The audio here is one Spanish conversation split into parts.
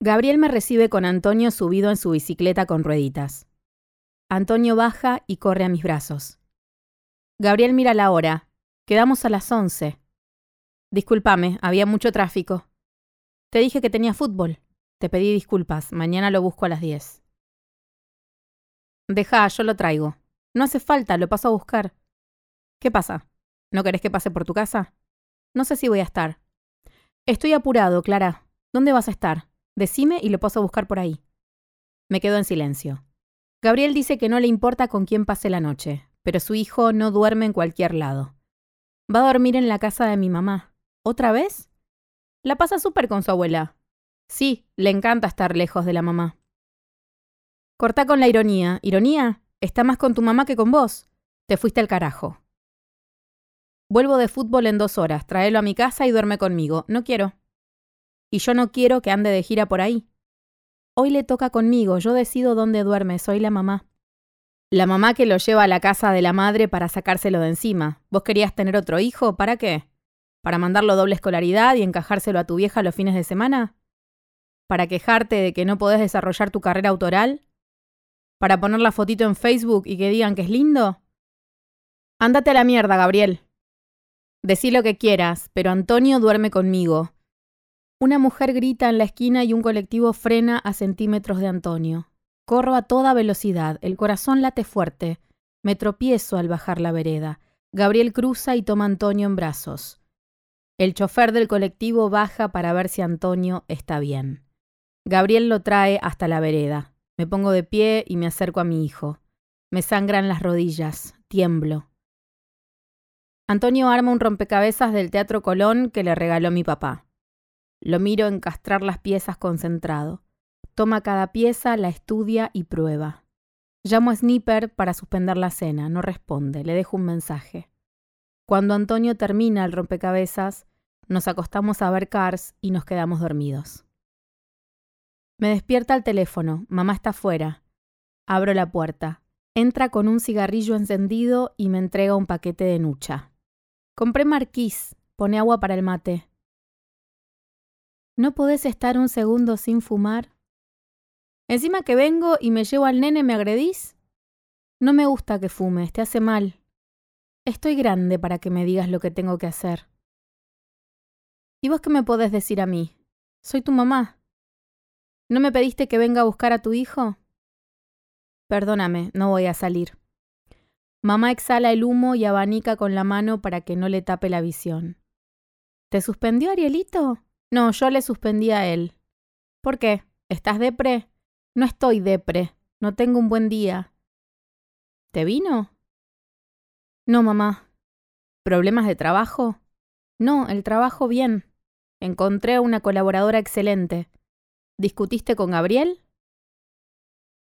Gabriel me recibe con Antonio subido en su bicicleta con rueditas. Antonio baja y corre a mis brazos. Gabriel mira la hora. Quedamos a las once. Discúlpame, había mucho tráfico. Te dije que tenía fútbol. Te pedí disculpas. Mañana lo busco a las diez. Deja, yo lo traigo. No hace falta, lo paso a buscar. ¿Qué pasa? ¿No querés que pase por tu casa? No sé si voy a estar. Estoy apurado, Clara. ¿Dónde vas a estar? Decime y lo paso a buscar por ahí. Me quedo en silencio. Gabriel dice que no le importa con quién pase la noche, pero su hijo no duerme en cualquier lado. Va a dormir en la casa de mi mamá. ¿Otra vez? La pasa súper con su abuela. Sí, le encanta estar lejos de la mamá. Corta con la ironía. ¿Ironía? Está más con tu mamá que con vos. Te fuiste al carajo. Vuelvo de fútbol en dos horas, tráelo a mi casa y duerme conmigo. No quiero. Y yo no quiero que ande de gira por ahí. Hoy le toca conmigo, yo decido dónde duerme, soy la mamá. La mamá que lo lleva a la casa de la madre para sacárselo de encima. ¿Vos querías tener otro hijo? ¿Para qué? ¿Para mandarlo doble escolaridad y encajárselo a tu vieja los fines de semana? ¿Para quejarte de que no podés desarrollar tu carrera autoral? ¿Para poner la fotito en Facebook y que digan que es lindo? Ándate a la mierda, Gabriel. Decí lo que quieras, pero Antonio duerme conmigo. Una mujer grita en la esquina y un colectivo frena a centímetros de Antonio. Corro a toda velocidad, el corazón late fuerte. Me tropiezo al bajar la vereda. Gabriel cruza y toma a Antonio en brazos. El chofer del colectivo baja para ver si Antonio está bien. Gabriel lo trae hasta la vereda. Me pongo de pie y me acerco a mi hijo. Me sangran las rodillas, tiemblo. Antonio arma un rompecabezas del Teatro Colón que le regaló mi papá. Lo miro encastrar las piezas concentrado. Toma cada pieza, la estudia y prueba. Llamo a Sniper para suspender la cena. No responde. Le dejo un mensaje. Cuando Antonio termina el rompecabezas, nos acostamos a ver Cars y nos quedamos dormidos. Me despierta el teléfono. Mamá está fuera. Abro la puerta. Entra con un cigarrillo encendido y me entrega un paquete de nucha. Compré marquís. Pone agua para el mate. ¿No podés estar un segundo sin fumar? Encima que vengo y me llevo al nene, ¿me agredís? No me gusta que fumes, te hace mal. Estoy grande para que me digas lo que tengo que hacer. ¿Y vos qué me podés decir a mí? Soy tu mamá. ¿No me pediste que venga a buscar a tu hijo? Perdóname, no voy a salir. Mamá exhala el humo y abanica con la mano para que no le tape la visión. ¿Te suspendió Arielito? No, yo le suspendí a él. ¿Por qué? ¿Estás depre? No estoy depre. No tengo un buen día. ¿Te vino? No, mamá. ¿Problemas de trabajo? No, el trabajo bien. Encontré una colaboradora excelente. ¿Discutiste con Gabriel?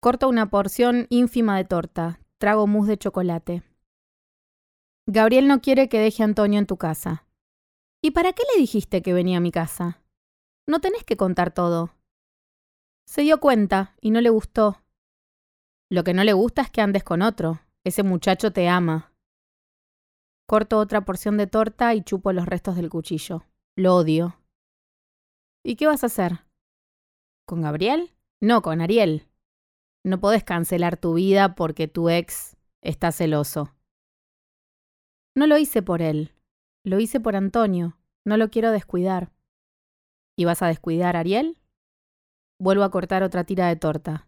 Corto una porción ínfima de torta. Trago mousse de chocolate. Gabriel no quiere que deje a Antonio en tu casa. ¿Y para qué le dijiste que venía a mi casa? No tenés que contar todo. Se dio cuenta y no le gustó. Lo que no le gusta es que andes con otro. Ese muchacho te ama. Corto otra porción de torta y chupo los restos del cuchillo. Lo odio. ¿Y qué vas a hacer? ¿Con Gabriel? No, con Ariel. No podés cancelar tu vida porque tu ex está celoso. No lo hice por él, lo hice por Antonio. No lo quiero descuidar. ¿Y vas a descuidar Ariel? Vuelvo a cortar otra tira de torta.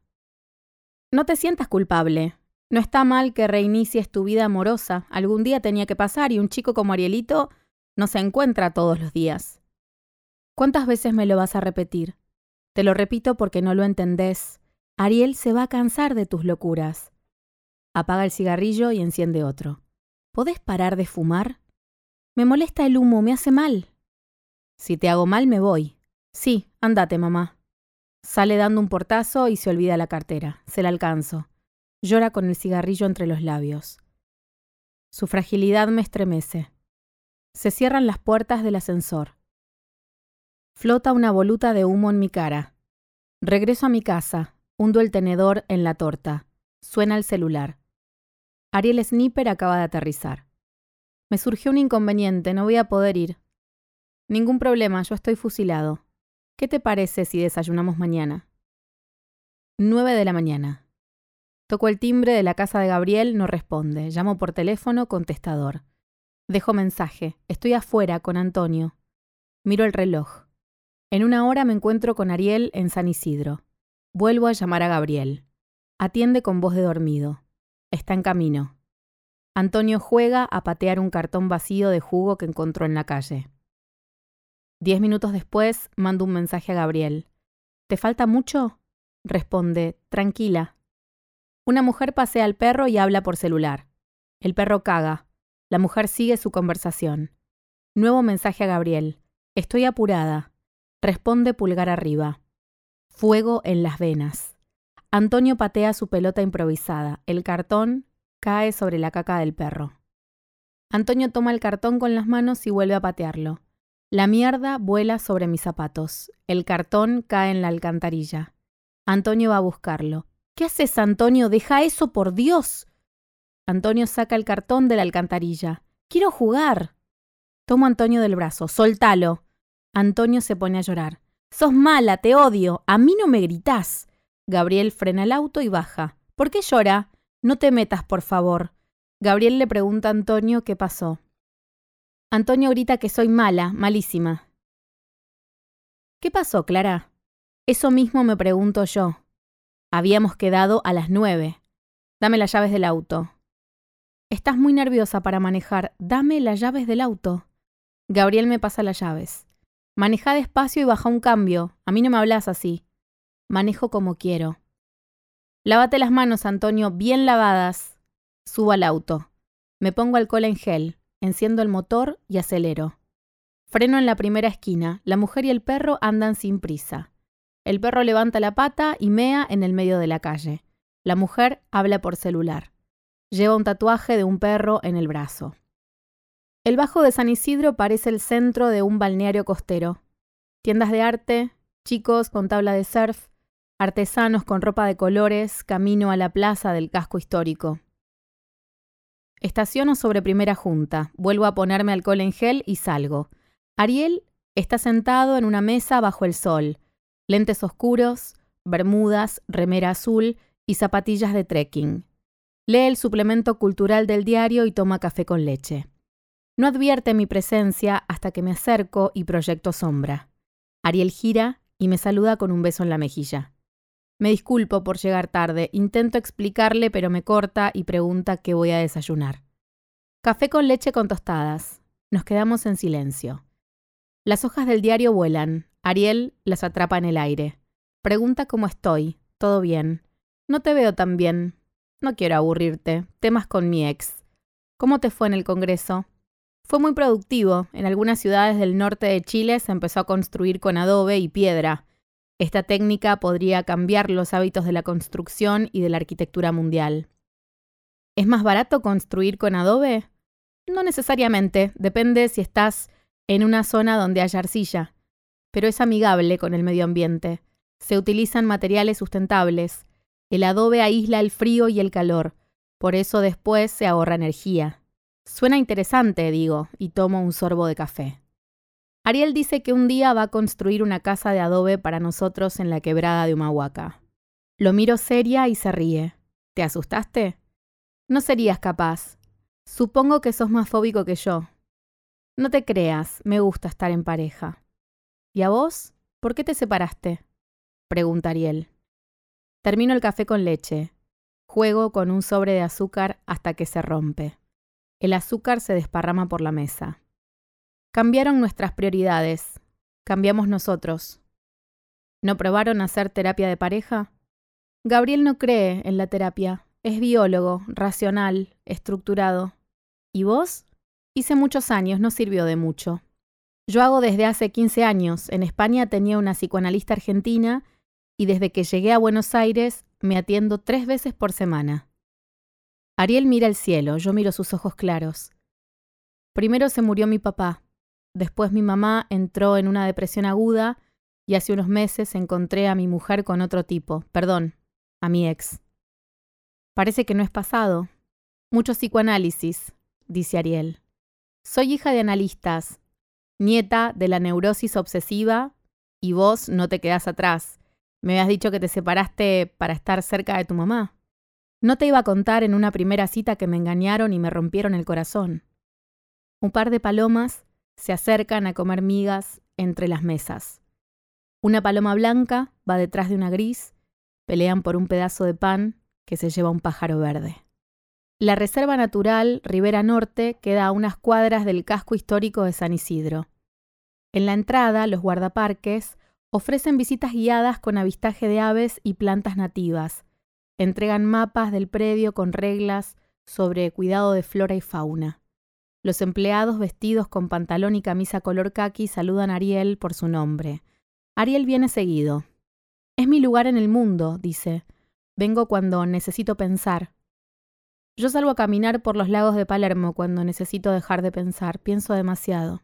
No te sientas culpable. No está mal que reinicies tu vida amorosa. Algún día tenía que pasar y un chico como Arielito no se encuentra todos los días. ¿Cuántas veces me lo vas a repetir? Te lo repito porque no lo entendés. Ariel se va a cansar de tus locuras. Apaga el cigarrillo y enciende otro. ¿Podés parar de fumar? Me molesta el humo, me hace mal. Si te hago mal, me voy. Sí, andate, mamá. Sale dando un portazo y se olvida la cartera. Se la alcanzo. Llora con el cigarrillo entre los labios. Su fragilidad me estremece. Se cierran las puertas del ascensor. Flota una voluta de humo en mi cara. Regreso a mi casa, Hundo el tenedor en la torta. Suena el celular. Ariel Sniper acaba de aterrizar. Me surgió un inconveniente, no voy a poder ir. Ningún problema, yo estoy fusilado. ¿Qué te parece si desayunamos mañana? 9 de la mañana. Toco el timbre de la casa de Gabriel, no responde. Llamo por teléfono, contestador. Dejo mensaje. Estoy afuera con Antonio. Miro el reloj. En una hora me encuentro con Ariel en San Isidro. Vuelvo a llamar a Gabriel. Atiende con voz de dormido. Está en camino. Antonio juega a patear un cartón vacío de jugo que encontró en la calle. Diez minutos después, mando un mensaje a Gabriel. ¿Te falta mucho? Responde, tranquila. Una mujer pasea al perro y habla por celular. El perro caga. La mujer sigue su conversación. Nuevo mensaje a Gabriel. Estoy apurada. Responde pulgar arriba. Fuego en las venas. Antonio patea su pelota improvisada. El cartón cae sobre la caca del perro. Antonio toma el cartón con las manos y vuelve a patearlo. La mierda vuela sobre mis zapatos. El cartón cae en la alcantarilla. Antonio va a buscarlo. ¿Qué haces, Antonio? Deja eso, por Dios. Antonio saca el cartón de la alcantarilla. Quiero jugar. Tomo a Antonio del brazo. Soltalo. Antonio se pone a llorar. Sos mala, te odio. A mí no me gritás. Gabriel frena el auto y baja. ¿Por qué llora? No te metas, por favor. Gabriel le pregunta a Antonio qué pasó. Antonio grita que soy mala, malísima. ¿Qué pasó, Clara? Eso mismo me pregunto yo. Habíamos quedado a las nueve. Dame las llaves del auto. Estás muy nerviosa para manejar. Dame las llaves del auto. Gabriel me pasa las llaves. Maneja despacio y baja un cambio. A mí no me hablas así. Manejo como quiero. Lávate las manos, Antonio, bien lavadas. Subo al auto. Me pongo alcohol en gel. Enciendo el motor y acelero. Freno en la primera esquina. La mujer y el perro andan sin prisa. El perro levanta la pata y mea en el medio de la calle. La mujer habla por celular. Lleva un tatuaje de un perro en el brazo. El Bajo de San Isidro parece el centro de un balneario costero. Tiendas de arte, chicos con tabla de surf, artesanos con ropa de colores, camino a la plaza del casco histórico. Estaciono sobre primera junta, vuelvo a ponerme alcohol en gel y salgo. Ariel está sentado en una mesa bajo el sol, lentes oscuros, bermudas, remera azul y zapatillas de trekking. Lee el suplemento cultural del diario y toma café con leche. No advierte mi presencia hasta que me acerco y proyecto sombra. Ariel gira y me saluda con un beso en la mejilla. Me disculpo por llegar tarde, intento explicarle pero me corta y pregunta qué voy a desayunar. Café con leche con tostadas. Nos quedamos en silencio. Las hojas del diario vuelan, Ariel las atrapa en el aire. Pregunta cómo estoy. Todo bien. No te veo tan bien. No quiero aburrirte. Temas con mi ex. ¿Cómo te fue en el Congreso? Fue muy productivo. En algunas ciudades del norte de Chile se empezó a construir con adobe y piedra. Esta técnica podría cambiar los hábitos de la construcción y de la arquitectura mundial. ¿Es más barato construir con adobe? No necesariamente, depende si estás en una zona donde haya arcilla pero es amigable con el medio ambiente. Se utilizan materiales sustentables. El adobe aísla el frío y el calor, por eso después se ahorra energía. Suena interesante, digo, y tomo un sorbo de café. Ariel dice que un día va a construir una casa de adobe para nosotros en la quebrada de Humahuaca. Lo miro seria y se ríe. ¿Te asustaste? No serías capaz. Supongo que sos más fóbico que yo. No te creas, me gusta estar en pareja. ¿Y a vos? ¿Por qué te separaste? Pregunta Ariel. Termino el café con leche. Juego con un sobre de azúcar hasta que se rompe. El azúcar se desparrama por la mesa. Cambiaron nuestras prioridades. Cambiamos nosotros. ¿No probaron hacer terapia de pareja? Gabriel no cree en la terapia. Es biólogo, racional, estructurado. ¿Y vos? Hice muchos años, no sirvió de mucho. Yo hago desde hace 15 años. En España tenía una psicoanalista argentina y desde que llegué a Buenos Aires me atiendo tres veces por semana. Ariel mira el cielo, yo miro sus ojos claros. Primero se murió mi papá, después mi mamá entró en una depresión aguda y hace unos meses encontré a mi mujer con otro tipo, perdón, a mi ex. Parece que no es pasado. Mucho psicoanálisis, dice Ariel. Soy hija de analistas, nieta de la neurosis obsesiva Y vos no te quedás atrás. Me habías dicho que te separaste para estar cerca de tu mamá. No te iba a contar en una primera cita que me engañaron y me rompieron el corazón. Un par de palomas se acercan a comer migas entre las mesas. Una paloma blanca va detrás de una gris, pelean por un pedazo de pan que se lleva un pájaro verde. La Reserva Natural Ribera Norte queda a unas cuadras del casco histórico de San Isidro. En la entrada, los guardaparques ofrecen visitas guiadas con avistaje de aves y plantas nativas. Entregan mapas del predio con reglas sobre cuidado de flora y fauna. Los empleados vestidos con pantalón y camisa color khaki saludan a Ariel por su nombre. Ariel viene seguido. Es mi lugar en el mundo, dice. Vengo cuando necesito pensar. Yo salgo a caminar por los lagos de Palermo cuando necesito dejar de pensar. Pienso demasiado.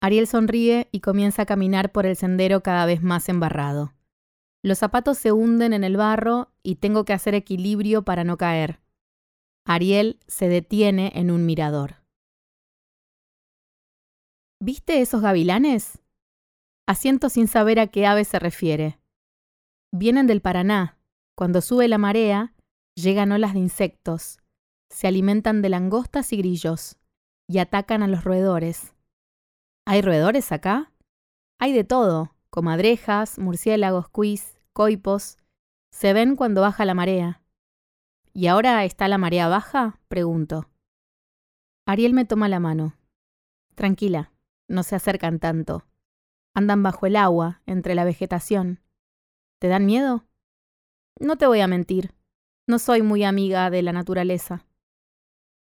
Ariel sonríe y comienza a caminar por el sendero cada vez más embarrado. Los zapatos se hunden en el barro y tengo que hacer equilibrio para no caer. Ariel se detiene en un mirador. ¿Viste esos gavilanes? Asiento sin saber a qué ave se refiere. Vienen del Paraná. Cuando sube la marea, llegan olas de insectos. Se alimentan de langostas y grillos y atacan a los roedores. ¿Hay roedores acá? Hay de todo, comadrejas, murciélagos, cuis, coipos. Se ven cuando baja la marea. ¿Y ahora está la marea baja? pregunto. Ariel me toma la mano. Tranquila, no se acercan tanto. Andan bajo el agua, entre la vegetación. ¿Te dan miedo? No te voy a mentir. No soy muy amiga de la naturaleza.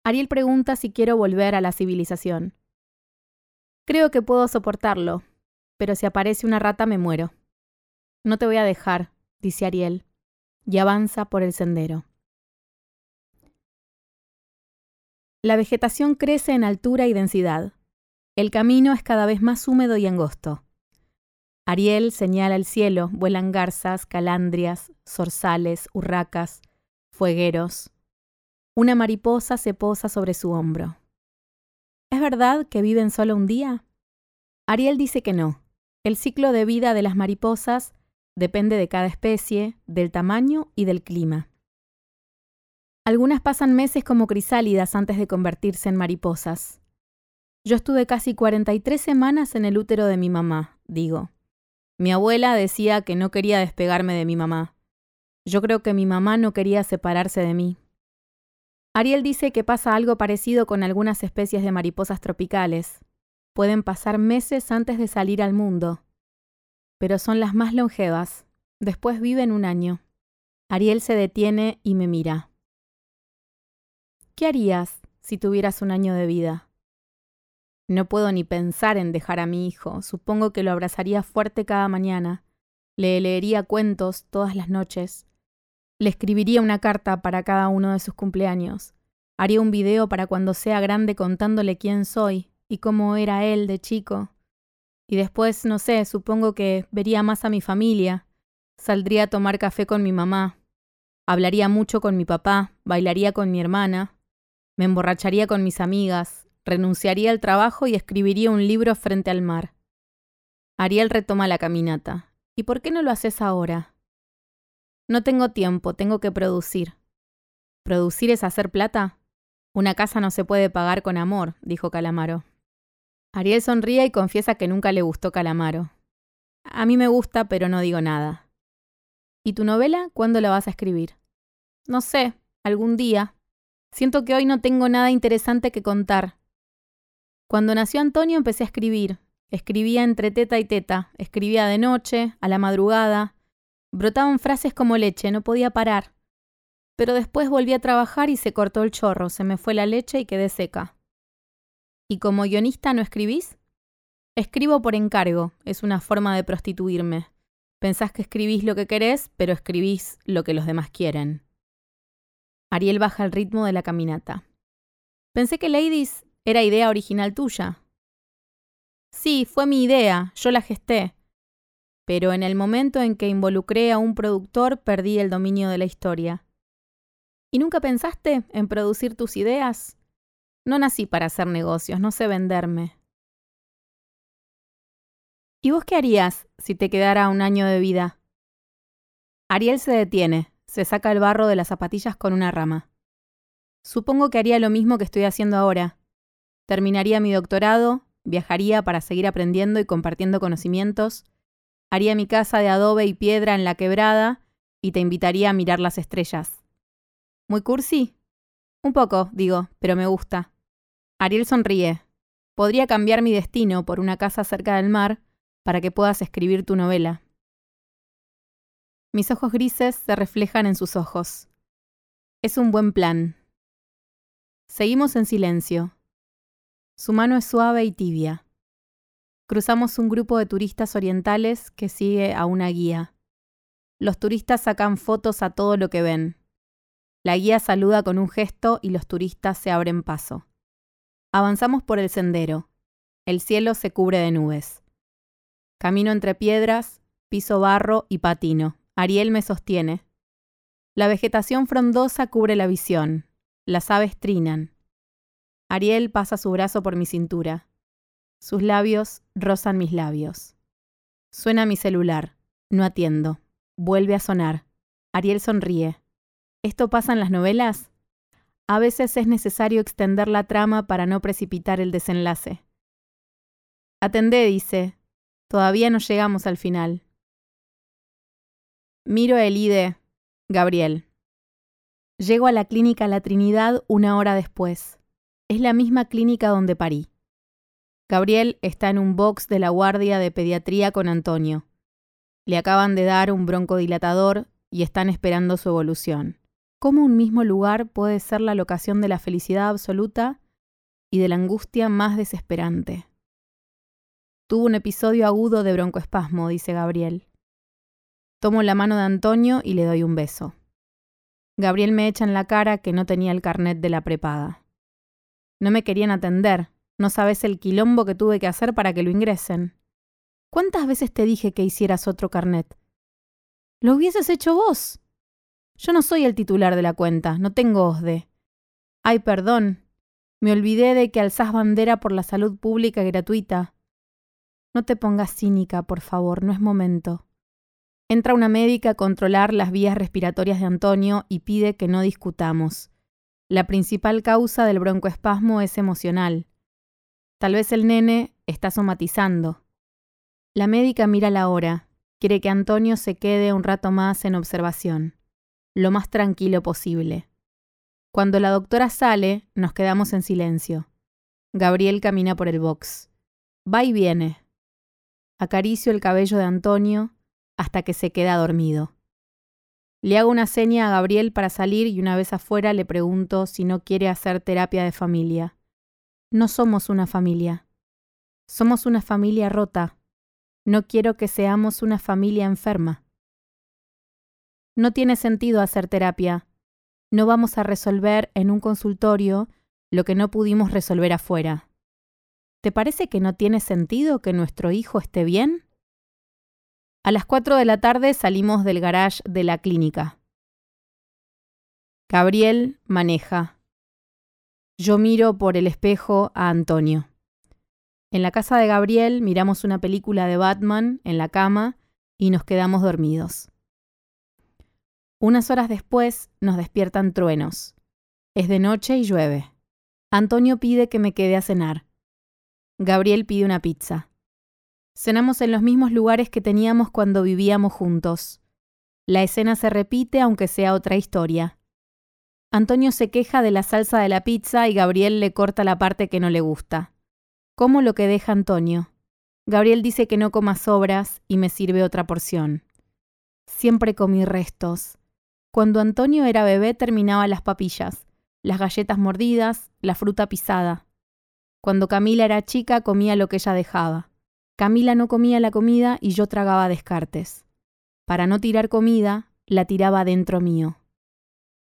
Ariel pregunta si quiero volver a la civilización. Creo que puedo soportarlo, pero si aparece una rata me muero. No te voy a dejar, dice Ariel, y avanza por el sendero. La vegetación crece en altura y densidad. El camino es cada vez más húmedo y angosto. Ariel señala el cielo, vuelan garzas, calandrias, zorzales, urracas, fuegueros. Una mariposa se posa sobre su hombro. ¿Es verdad que viven solo un día? Ariel dice que no. El ciclo de vida de las mariposas depende de cada especie, del tamaño y del clima. Algunas pasan meses como crisálidas antes de convertirse en mariposas. Yo estuve casi 43 semanas en el útero de mi mamá, digo. Mi abuela decía que no quería despegarme de mi mamá. Yo creo que mi mamá no quería separarse de mí. Ariel dice que pasa algo parecido con algunas especies de mariposas tropicales. Pueden pasar meses antes de salir al mundo, pero son las más longevas. Después viven un año. Ariel se detiene y me mira. ¿Qué harías si tuvieras un año de vida? No puedo ni pensar en dejar a mi hijo. Supongo que lo abrazaría fuerte cada mañana. Le leería cuentos todas las noches. Le escribiría una carta para cada uno de sus cumpleaños. Haría un video para cuando sea grande contándole quién soy y cómo era él de chico. Y después, no sé, supongo que vería más a mi familia. Saldría a tomar café con mi mamá. Hablaría mucho con mi papá, bailaría con mi hermana. Me emborracharía con mis amigas, renunciaría al trabajo y escribiría un libro frente al mar. Ariel retoma la caminata. ¿Y por qué no lo haces ahora? No tengo tiempo, tengo que producir. ¿Producir es hacer plata? Una casa no se puede pagar con amor, dijo Calamaro. Ariel sonríe y confiesa que nunca le gustó Calamaro. A mí me gusta, pero no digo nada. ¿Y tu novela cuándo la vas a escribir? No sé, algún día. Siento que hoy no tengo nada interesante que contar. Cuando nació Antonio empecé a escribir. Escribía entre teta y teta, escribía de noche, a la madrugada, Brotaban frases como leche, no podía parar. Pero después volví a trabajar y se cortó el chorro, se me fue la leche y quedé seca. ¿Y como guionista no escribís? Escribo por encargo, es una forma de prostituirme. Pensás que escribís lo que querés, pero escribís lo que los demás quieren. Ariel baja el ritmo de la caminata. Pensé que Ladies era idea original tuya. Sí, fue mi idea, yo la gesté pero en el momento en que involucré a un productor perdí el dominio de la historia. ¿Y nunca pensaste en producir tus ideas? No nací para hacer negocios, no sé venderme. ¿Y vos qué harías si te quedara un año de vida? Ariel se detiene, se saca el barro de las zapatillas con una rama. Supongo que haría lo mismo que estoy haciendo ahora. Terminaría mi doctorado, viajaría para seguir aprendiendo y compartiendo conocimientos, haría mi casa de adobe y piedra en la quebrada y te invitaría a mirar las estrellas. ¿Muy cursi? Un poco, digo, pero me gusta. Ariel sonríe. Podría cambiar mi destino por una casa cerca del mar para que puedas escribir tu novela. Mis ojos grises se reflejan en sus ojos. Es un buen plan. Seguimos en silencio. Su mano es suave y tibia. Cruzamos un grupo de turistas orientales que sigue a una guía. Los turistas sacan fotos a todo lo que ven. La guía saluda con un gesto y los turistas se abren paso. Avanzamos por el sendero. El cielo se cubre de nubes. Camino entre piedras, piso barro y patino. Ariel me sostiene. La vegetación frondosa cubre la visión. Las aves trinan. Ariel pasa su brazo por mi cintura. Sus labios rozan mis labios. Suena mi celular. No atiendo. Vuelve a sonar. Ariel sonríe. ¿Esto pasa en las novelas? A veces es necesario extender la trama para no precipitar el desenlace. Atendé, dice. Todavía no llegamos al final. Miro el IDE. Gabriel. Llego a la clínica La Trinidad una hora después. Es la misma clínica donde parí. Gabriel está en un box de la guardia de pediatría con Antonio. Le acaban de dar un broncodilatador y están esperando su evolución. ¿Cómo un mismo lugar puede ser la locación de la felicidad absoluta y de la angustia más desesperante? Tuvo un episodio agudo de broncoespasmo, dice Gabriel. Tomo la mano de Antonio y le doy un beso. Gabriel me echa en la cara que no tenía el carnet de la prepaga. No me querían atender, no sabes el quilombo que tuve que hacer para que lo ingresen. ¿Cuántas veces te dije que hicieras otro carnet? Lo hubieses hecho vos. Yo no soy el titular de la cuenta, no tengo OSDE. Ay, perdón. Me olvidé de que alzás bandera por la salud pública gratuita. No te pongas cínica, por favor, no es momento. Entra una médica a controlar las vías respiratorias de Antonio y pide que no discutamos. La principal causa del broncoespasmo es emocional. Tal vez el nene está somatizando. La médica mira la hora. Quiere que Antonio se quede un rato más en observación, lo más tranquilo posible. Cuando la doctora sale, nos quedamos en silencio. Gabriel camina por el box. Va y viene. Acaricio el cabello de Antonio hasta que se queda dormido. Le hago una seña a Gabriel para salir y una vez afuera le pregunto si no quiere hacer terapia de familia. No somos una familia. Somos una familia rota. No quiero que seamos una familia enferma. No tiene sentido hacer terapia. No vamos a resolver en un consultorio lo que no pudimos resolver afuera. ¿Te parece que no tiene sentido que nuestro hijo esté bien? A las 4 de la tarde salimos del garage de la clínica. Gabriel maneja. Yo miro por el espejo a Antonio. En la casa de Gabriel miramos una película de Batman en la cama y nos quedamos dormidos. Unas horas después nos despiertan truenos. Es de noche y llueve. Antonio pide que me quede a cenar. Gabriel pide una pizza. Cenamos en los mismos lugares que teníamos cuando vivíamos juntos. La escena se repite aunque sea otra historia. Antonio se queja de la salsa de la pizza y Gabriel le corta la parte que no le gusta. Como lo que deja Antonio. Gabriel dice que no coma sobras y me sirve otra porción. Siempre comí restos. Cuando Antonio era bebé terminaba las papillas, las galletas mordidas, la fruta pisada. Cuando Camila era chica comía lo que ella dejaba. Camila no comía la comida y yo tragaba descartes. Para no tirar comida, la tiraba dentro mío.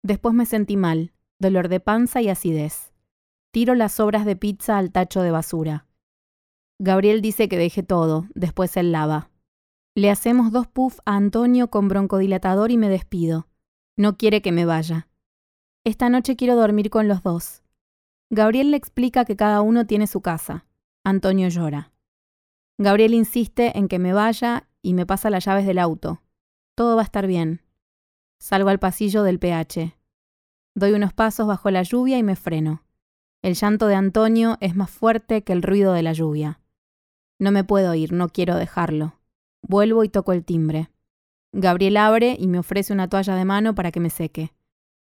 Después me sentí mal, dolor de panza y acidez. Tiro las sobras de pizza al tacho de basura. Gabriel dice que deje todo, después él lava. Le hacemos dos puffs a Antonio con broncodilatador y me despido. No quiere que me vaya. Esta noche quiero dormir con los dos. Gabriel le explica que cada uno tiene su casa. Antonio llora. Gabriel insiste en que me vaya y me pasa las llaves del auto. Todo va a estar bien. Salgo al pasillo del PH. Doy unos pasos bajo la lluvia y me freno. El llanto de Antonio es más fuerte que el ruido de la lluvia. No me puedo ir, no quiero dejarlo. Vuelvo y toco el timbre. Gabriel abre y me ofrece una toalla de mano para que me seque.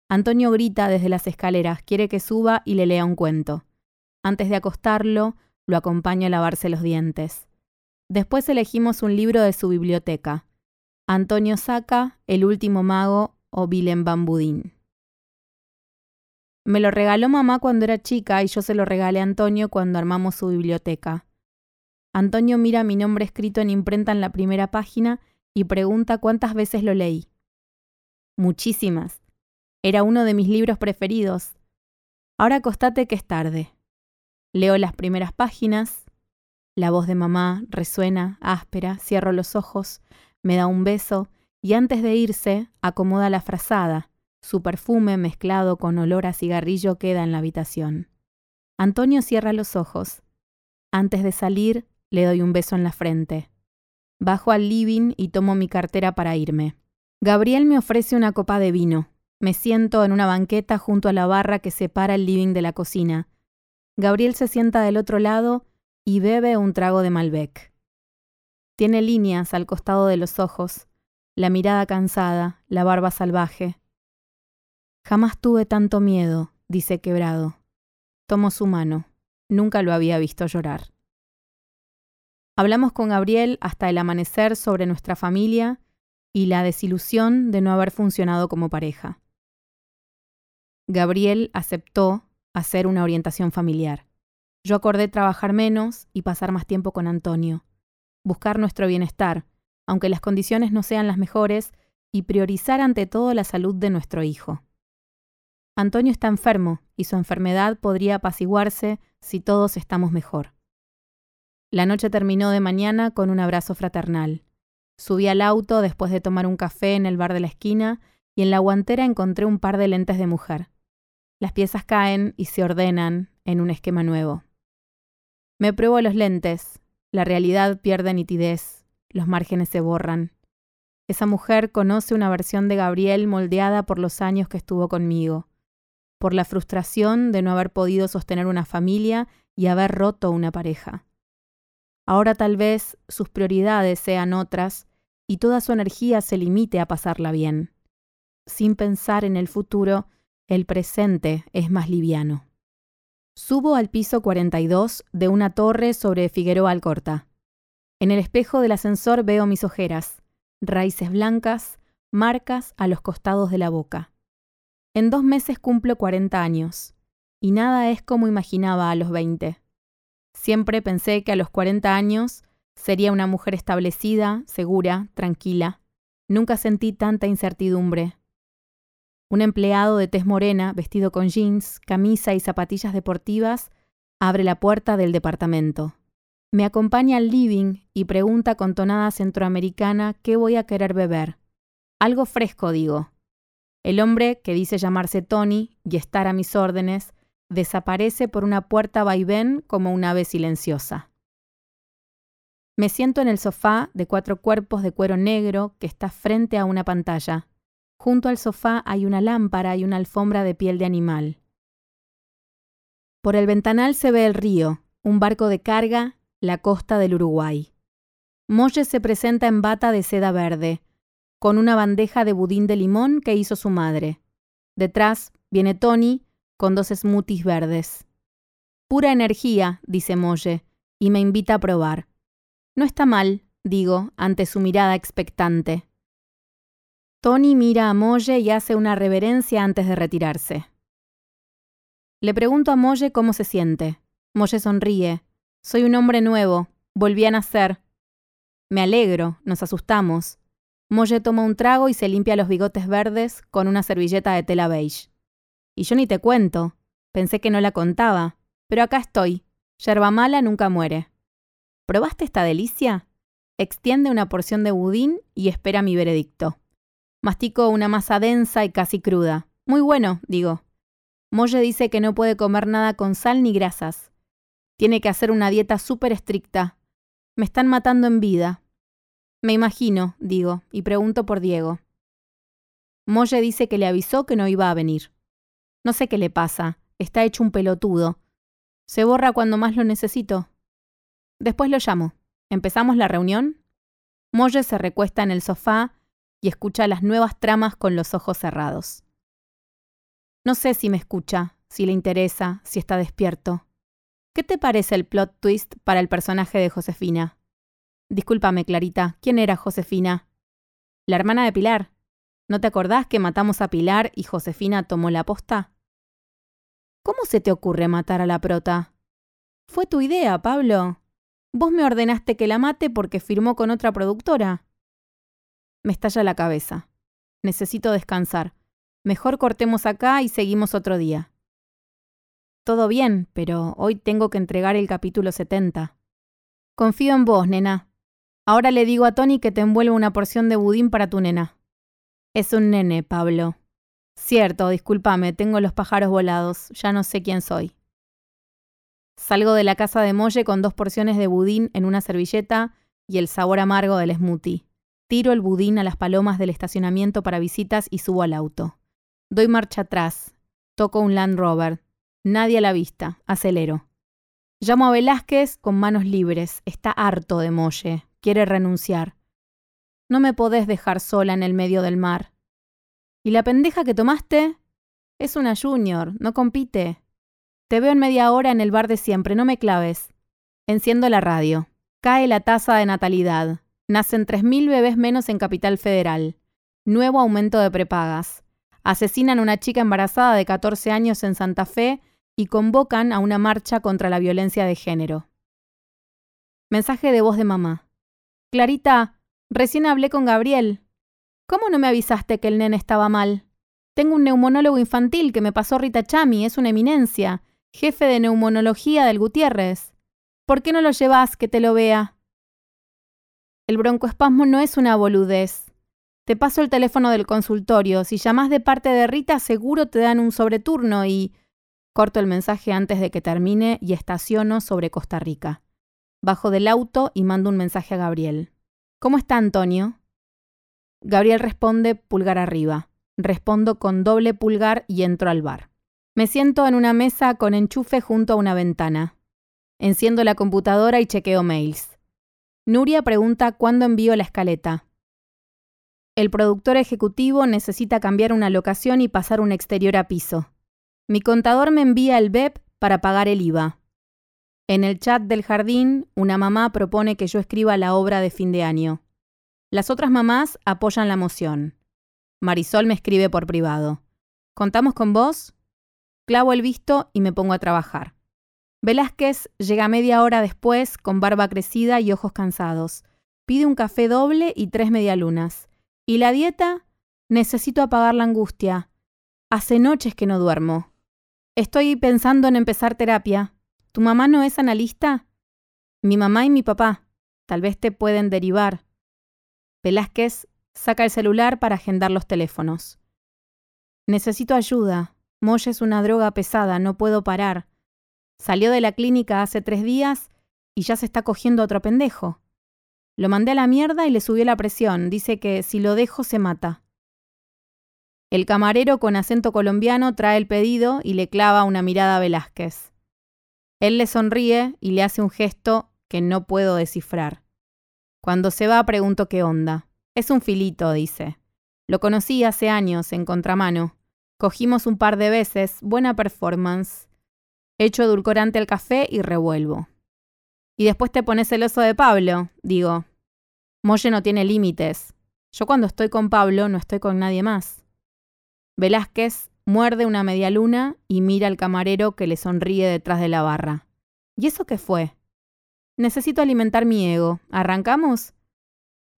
Antonio grita desde las escaleras, quiere que suba y le lea un cuento. Antes de acostarlo, lo acompaño a lavarse los dientes. Después elegimos un libro de su biblioteca. Antonio saca El último mago o Willem Bambudín. Me lo regaló mamá cuando era chica y yo se lo regalé a Antonio cuando armamos su biblioteca. Antonio mira mi nombre escrito en imprenta en la primera página y pregunta cuántas veces lo leí. Muchísimas. Era uno de mis libros preferidos. Ahora acostate que es tarde. Leo las primeras páginas. La voz de mamá resuena, áspera, cierro los ojos, me da un beso y antes de irse acomoda la frazada su perfume mezclado con olor a cigarrillo queda en la habitación. Antonio cierra los ojos. Antes de salir, le doy un beso en la frente. Bajo al living y tomo mi cartera para irme. Gabriel me ofrece una copa de vino. Me siento en una banqueta junto a la barra que separa el living de la cocina. Gabriel se sienta del otro lado y bebe un trago de Malbec. Tiene líneas al costado de los ojos, la mirada cansada, la barba salvaje. Jamás tuve tanto miedo, dice quebrado. Tomo su mano. Nunca lo había visto llorar. Hablamos con Gabriel hasta el amanecer sobre nuestra familia y la desilusión de no haber funcionado como pareja. Gabriel aceptó hacer una orientación familiar. Yo acordé trabajar menos y pasar más tiempo con Antonio, buscar nuestro bienestar, aunque las condiciones no sean las mejores, y priorizar ante todo la salud de nuestro hijo. Antonio está enfermo y su enfermedad podría apaciguarse si todos estamos mejor. La noche terminó de mañana con un abrazo fraternal. Subí al auto después de tomar un café en el bar de la esquina y en la guantera encontré un par de lentes de mujer. Las piezas caen y se ordenan en un esquema nuevo. Me pruebo los lentes, la realidad pierde nitidez, los márgenes se borran. Esa mujer conoce una versión de Gabriel moldeada por los años que estuvo conmigo por la frustración de no haber podido sostener una familia y haber roto una pareja. Ahora tal vez sus prioridades sean otras y toda su energía se limite a pasarla bien. Sin pensar en el futuro, el presente es más liviano. Subo al piso 42 de una torre sobre Figueroa Alcorta. En el espejo del ascensor veo mis ojeras, raíces blancas, marcas a los costados de la boca. En dos meses cumplo 40 años, y nada es como imaginaba a los 20. Siempre pensé que a los 40 años sería una mujer establecida, segura, tranquila. Nunca sentí tanta incertidumbre. Un empleado de tez morena, vestido con jeans, camisa y zapatillas deportivas, abre la puerta del departamento. Me acompaña al living y pregunta con tonada centroamericana qué voy a querer beber. Algo fresco, digo. El hombre, que dice llamarse Tony y estar a mis órdenes, desaparece por una puerta vaivén como un ave silenciosa. Me siento en el sofá de cuatro cuerpos de cuero negro que está frente a una pantalla. Junto al sofá hay una lámpara y una alfombra de piel de animal. Por el ventanal se ve el río, un barco de carga, la costa del Uruguay. Molle se presenta en bata de seda verde, con una bandeja de budín de limón que hizo su madre. Detrás viene Tony con dos smoothies verdes. Pura energía, dice Molle, y me invita a probar. No está mal, digo, ante su mirada expectante. Tony mira a Molle y hace una reverencia antes de retirarse. Le pregunto a Molle cómo se siente. Molle sonríe. Soy un hombre nuevo, volví a nacer. Me alegro, nos asustamos. Molle toma un trago y se limpia los bigotes verdes con una servilleta de tela beige. Y yo ni te cuento. Pensé que no la contaba. Pero acá estoy. Yerba mala nunca muere. ¿Probaste esta delicia? Extiende una porción de budín y espera mi veredicto. Mastico una masa densa y casi cruda. Muy bueno, digo. Molle dice que no puede comer nada con sal ni grasas. Tiene que hacer una dieta súper estricta. Me están matando en vida. Me imagino, digo, y pregunto por Diego. Molle dice que le avisó que no iba a venir. No sé qué le pasa, está hecho un pelotudo. Se borra cuando más lo necesito. Después lo llamo. ¿Empezamos la reunión? Molle se recuesta en el sofá y escucha las nuevas tramas con los ojos cerrados. No sé si me escucha, si le interesa, si está despierto. ¿Qué te parece el plot twist para el personaje de Josefina? Discúlpame, Clarita, ¿quién era Josefina? La hermana de Pilar. ¿No te acordás que matamos a Pilar y Josefina tomó la posta? ¿Cómo se te ocurre matar a la prota? Fue tu idea, Pablo. Vos me ordenaste que la mate porque firmó con otra productora. Me estalla la cabeza. Necesito descansar. Mejor cortemos acá y seguimos otro día. Todo bien, pero hoy tengo que entregar el capítulo 70. Confío en vos, nena. Ahora le digo a Tony que te envuelva una porción de budín para tu nena. Es un nene, Pablo. Cierto, discúlpame, tengo los pájaros volados, ya no sé quién soy. Salgo de la casa de Molle con dos porciones de budín en una servilleta y el sabor amargo del smoothie. Tiro el budín a las palomas del estacionamiento para visitas y subo al auto. Doy marcha atrás. Toco un Land Rover. Nadie a la vista. Acelero. Llamo a Velázquez con manos libres. Está harto de Molle. Quiere renunciar. No me podés dejar sola en el medio del mar. ¿Y la pendeja que tomaste? Es una junior, no compite. Te veo en media hora en el bar de siempre, no me claves. Enciendo la radio. Cae la tasa de natalidad. Nacen 3.000 bebés menos en Capital Federal. Nuevo aumento de prepagas. Asesinan a una chica embarazada de 14 años en Santa Fe y convocan a una marcha contra la violencia de género. Mensaje de voz de mamá. Clarita, recién hablé con Gabriel. ¿Cómo no me avisaste que el nene estaba mal? Tengo un neumonólogo infantil que me pasó Rita Chami, es una eminencia, jefe de neumonología del Gutiérrez. ¿Por qué no lo llevas que te lo vea? El broncoespasmo no es una boludez. Te paso el teléfono del consultorio. Si llamas de parte de Rita, seguro te dan un sobreturno y... Corto el mensaje antes de que termine y estaciono sobre Costa Rica. Bajo del auto y mando un mensaje a Gabriel. ¿Cómo está Antonio? Gabriel responde pulgar arriba. Respondo con doble pulgar y entro al bar. Me siento en una mesa con enchufe junto a una ventana. Enciendo la computadora y chequeo mails. Nuria pregunta cuándo envío la escaleta. El productor ejecutivo necesita cambiar una locación y pasar un exterior a piso. Mi contador me envía el BEP para pagar el IVA. En el chat del jardín, una mamá propone que yo escriba la obra de fin de año. Las otras mamás apoyan la moción. Marisol me escribe por privado. ¿Contamos con vos? Clavo el visto y me pongo a trabajar. Velázquez llega media hora después con barba crecida y ojos cansados. Pide un café doble y tres medialunas. ¿Y la dieta? Necesito apagar la angustia. Hace noches que no duermo. Estoy pensando en empezar terapia. ¿Tu mamá no es analista? Mi mamá y mi papá. Tal vez te pueden derivar. Velázquez saca el celular para agendar los teléfonos. Necesito ayuda. Molle es una droga pesada, no puedo parar. Salió de la clínica hace tres días y ya se está cogiendo otro pendejo. Lo mandé a la mierda y le subió la presión. Dice que si lo dejo se mata. El camarero con acento colombiano trae el pedido y le clava una mirada a Velázquez. Él le sonríe y le hace un gesto que no puedo descifrar. Cuando se va pregunto qué onda. Es un filito, dice. Lo conocí hace años en contramano. Cogimos un par de veces, buena performance. Echo edulcorante al café y revuelvo. Y después te pones celoso de Pablo, digo. Molle no tiene límites. Yo cuando estoy con Pablo no estoy con nadie más. Velázquez muerde una media luna y mira al camarero que le sonríe detrás de la barra. ¿Y eso qué fue? Necesito alimentar mi ego. ¿Arrancamos?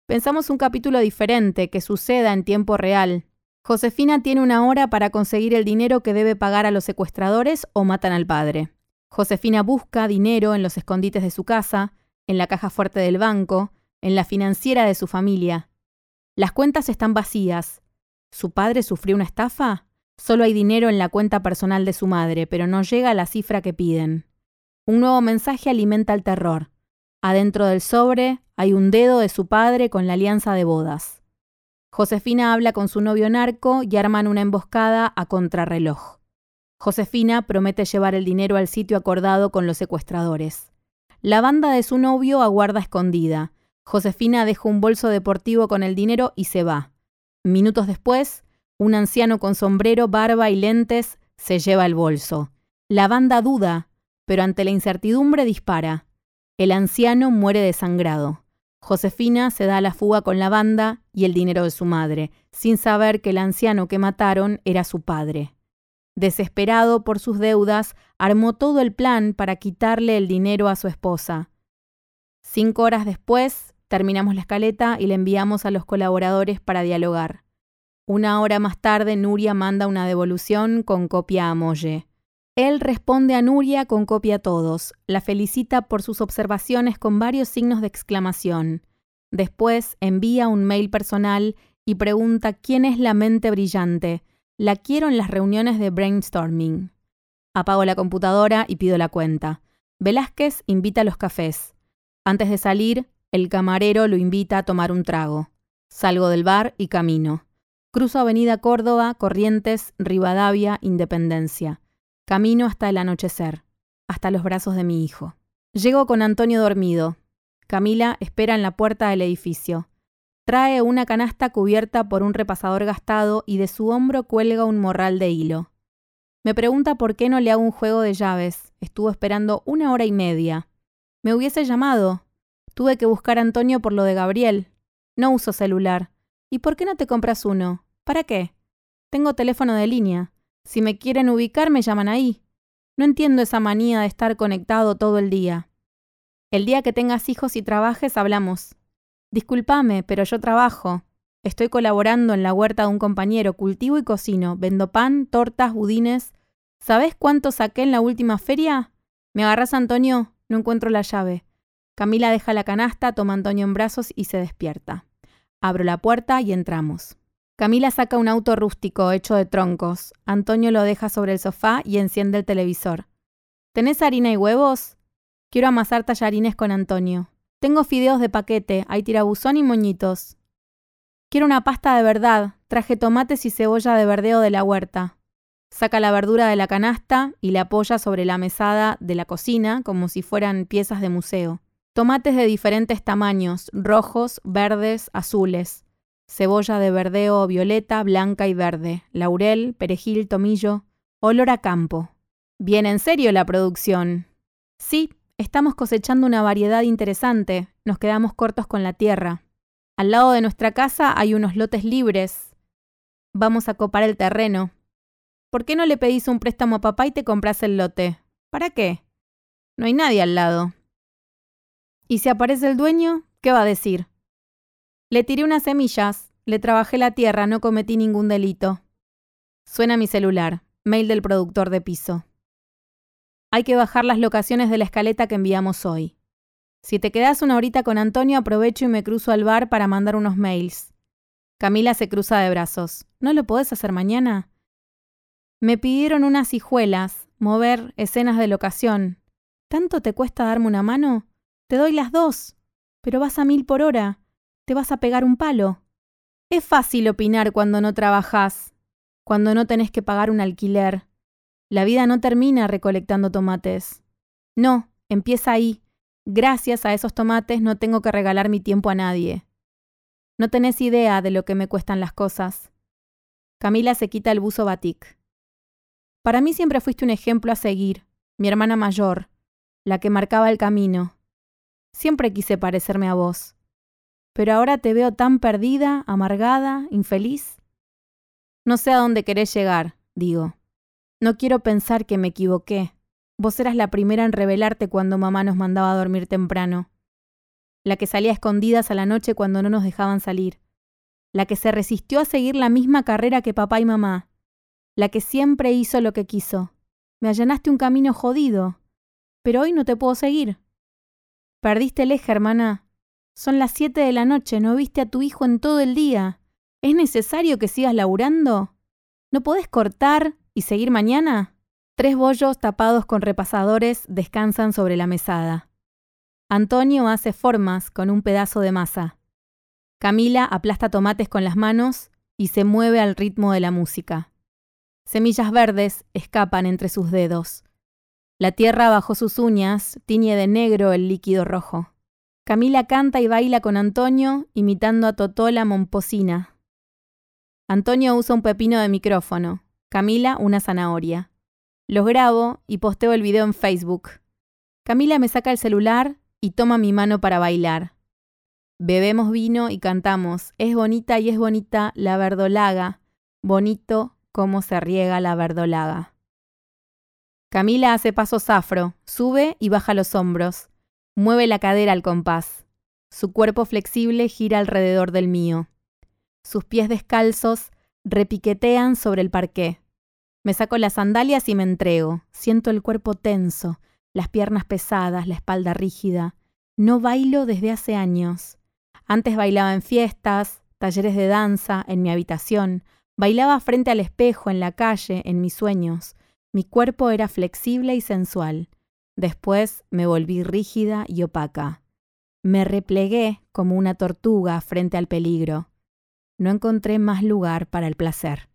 Pensamos un capítulo diferente que suceda en tiempo real, Josefina tiene una hora para conseguir el dinero que debe pagar a los secuestradores o matan al padre. Josefina busca dinero en los escondites de su casa, en la caja fuerte del banco, en la financiera de su familia. Las cuentas están vacías. ¿Su padre sufrió una estafa? Solo hay dinero en la cuenta personal de su madre, pero no llega a la cifra que piden. Un nuevo mensaje alimenta el terror. Adentro del sobre hay un dedo de su padre con la alianza de bodas. Josefina habla con su novio narco y arman una emboscada a contrarreloj. Josefina promete llevar el dinero al sitio acordado con los secuestradores. La banda de su novio aguarda escondida. Josefina deja un bolso deportivo con el dinero y se va. Minutos después, un anciano con sombrero, barba y lentes se lleva el bolso. La banda duda, pero ante la incertidumbre dispara. El anciano muere desangrado. Josefina se da a la fuga con la banda y el dinero de su madre, sin saber que el anciano que mataron era su padre. Desesperado por sus deudas, armó todo el plan para quitarle el dinero a su esposa. Cinco horas después, terminamos la escaleta y le enviamos a los colaboradores para dialogar. Una hora más tarde, Nuria manda una devolución con copia a Molle. Él responde a Nuria con copia a todos, la felicita por sus observaciones con varios signos de exclamación. Después envía un mail personal y pregunta quién es la mente brillante. La quiero en las reuniones de brainstorming. Apago la computadora y pido la cuenta. Velázquez invita a los cafés. Antes de salir, el camarero lo invita a tomar un trago. Salgo del bar y camino. Cruzo Avenida Córdoba, Corrientes, Rivadavia, Independencia. Camino hasta el anochecer, hasta los brazos de mi hijo. Llego con Antonio dormido. Camila espera en la puerta del edificio. Trae una canasta cubierta por un repasador gastado y de su hombro cuelga un morral de hilo. Me pregunta por qué no le hago un juego de llaves. Estuvo esperando una hora y media. Me hubiese llamado. Tuve que buscar a Antonio por lo de Gabriel. No uso celular. ¿Y por qué no te compras uno? ¿Para qué? Tengo teléfono de línea. Si me quieren ubicar, me llaman ahí. No entiendo esa manía de estar conectado todo el día. El día que tengas hijos y trabajes, hablamos. Discúlpame, pero yo trabajo. Estoy colaborando en la huerta de un compañero, cultivo y cocino, vendo pan, tortas, budines. ¿Sabes cuánto saqué en la última feria? ¿Me agarras, Antonio? No encuentro la llave. Camila deja la canasta, toma a Antonio en brazos y se despierta. Abro la puerta y entramos. Camila saca un auto rústico hecho de troncos. Antonio lo deja sobre el sofá y enciende el televisor. ¿Tenés harina y huevos? Quiero amasar tallarines con Antonio. Tengo fideos de paquete, hay tirabuzón y moñitos. Quiero una pasta de verdad. Traje tomates y cebolla de verdeo de la huerta. Saca la verdura de la canasta y la apoya sobre la mesada de la cocina como si fueran piezas de museo. Tomates de diferentes tamaños, rojos, verdes, azules. Cebolla de verdeo violeta, blanca y verde. Laurel, perejil, tomillo. Olor a campo. Bien en serio la producción. Sí, estamos cosechando una variedad interesante. Nos quedamos cortos con la tierra. Al lado de nuestra casa hay unos lotes libres. Vamos a copar el terreno. ¿Por qué no le pedís un préstamo a papá y te compras el lote? ¿Para qué? No hay nadie al lado. ¿Y si aparece el dueño? ¿Qué va a decir? Le tiré unas semillas, le trabajé la tierra, no cometí ningún delito. Suena mi celular, mail del productor de piso. Hay que bajar las locaciones de la escaleta que enviamos hoy. Si te quedas una horita con Antonio, aprovecho y me cruzo al bar para mandar unos mails. Camila se cruza de brazos. ¿No lo podés hacer mañana? Me pidieron unas hijuelas, mover escenas de locación. ¿Tanto te cuesta darme una mano? Te doy las dos, pero vas a mil por hora. Te vas a pegar un palo. Es fácil opinar cuando no trabajas, cuando no tenés que pagar un alquiler. La vida no termina recolectando tomates. No, empieza ahí. Gracias a esos tomates no tengo que regalar mi tiempo a nadie. No tenés idea de lo que me cuestan las cosas. Camila se quita el buzo batik. Para mí siempre fuiste un ejemplo a seguir, mi hermana mayor, la que marcaba el camino. Siempre quise parecerme a vos. Pero ahora te veo tan perdida, amargada, infeliz. No sé a dónde querés llegar, digo. No quiero pensar que me equivoqué. Vos eras la primera en revelarte cuando mamá nos mandaba a dormir temprano. La que salía a escondidas a la noche cuando no nos dejaban salir. La que se resistió a seguir la misma carrera que papá y mamá. La que siempre hizo lo que quiso. Me allanaste un camino jodido. Pero hoy no te puedo seguir. Perdiste el hermana. Son las siete de la noche, no viste a tu hijo en todo el día. ¿Es necesario que sigas laburando? ¿No podés cortar y seguir mañana? Tres bollos tapados con repasadores descansan sobre la mesada. Antonio hace formas con un pedazo de masa. Camila aplasta tomates con las manos y se mueve al ritmo de la música. Semillas verdes escapan entre sus dedos. La tierra bajo sus uñas tiñe de negro el líquido rojo. Camila canta y baila con Antonio, imitando a Totola Momposina. Antonio usa un pepino de micrófono, Camila una zanahoria. Los grabo y posteo el video en Facebook. Camila me saca el celular y toma mi mano para bailar. Bebemos vino y cantamos. Es bonita y es bonita la verdolaga. Bonito cómo se riega la verdolaga. Camila hace pasos afro, sube y baja los hombros, mueve la cadera al compás. Su cuerpo flexible gira alrededor del mío. Sus pies descalzos repiquetean sobre el parqué. Me saco las sandalias y me entrego. Siento el cuerpo tenso, las piernas pesadas, la espalda rígida. No bailo desde hace años. Antes bailaba en fiestas, talleres de danza, en mi habitación. Bailaba frente al espejo, en la calle, en mis sueños. Mi cuerpo era flexible y sensual. Después me volví rígida y opaca. Me replegué como una tortuga frente al peligro. No encontré más lugar para el placer.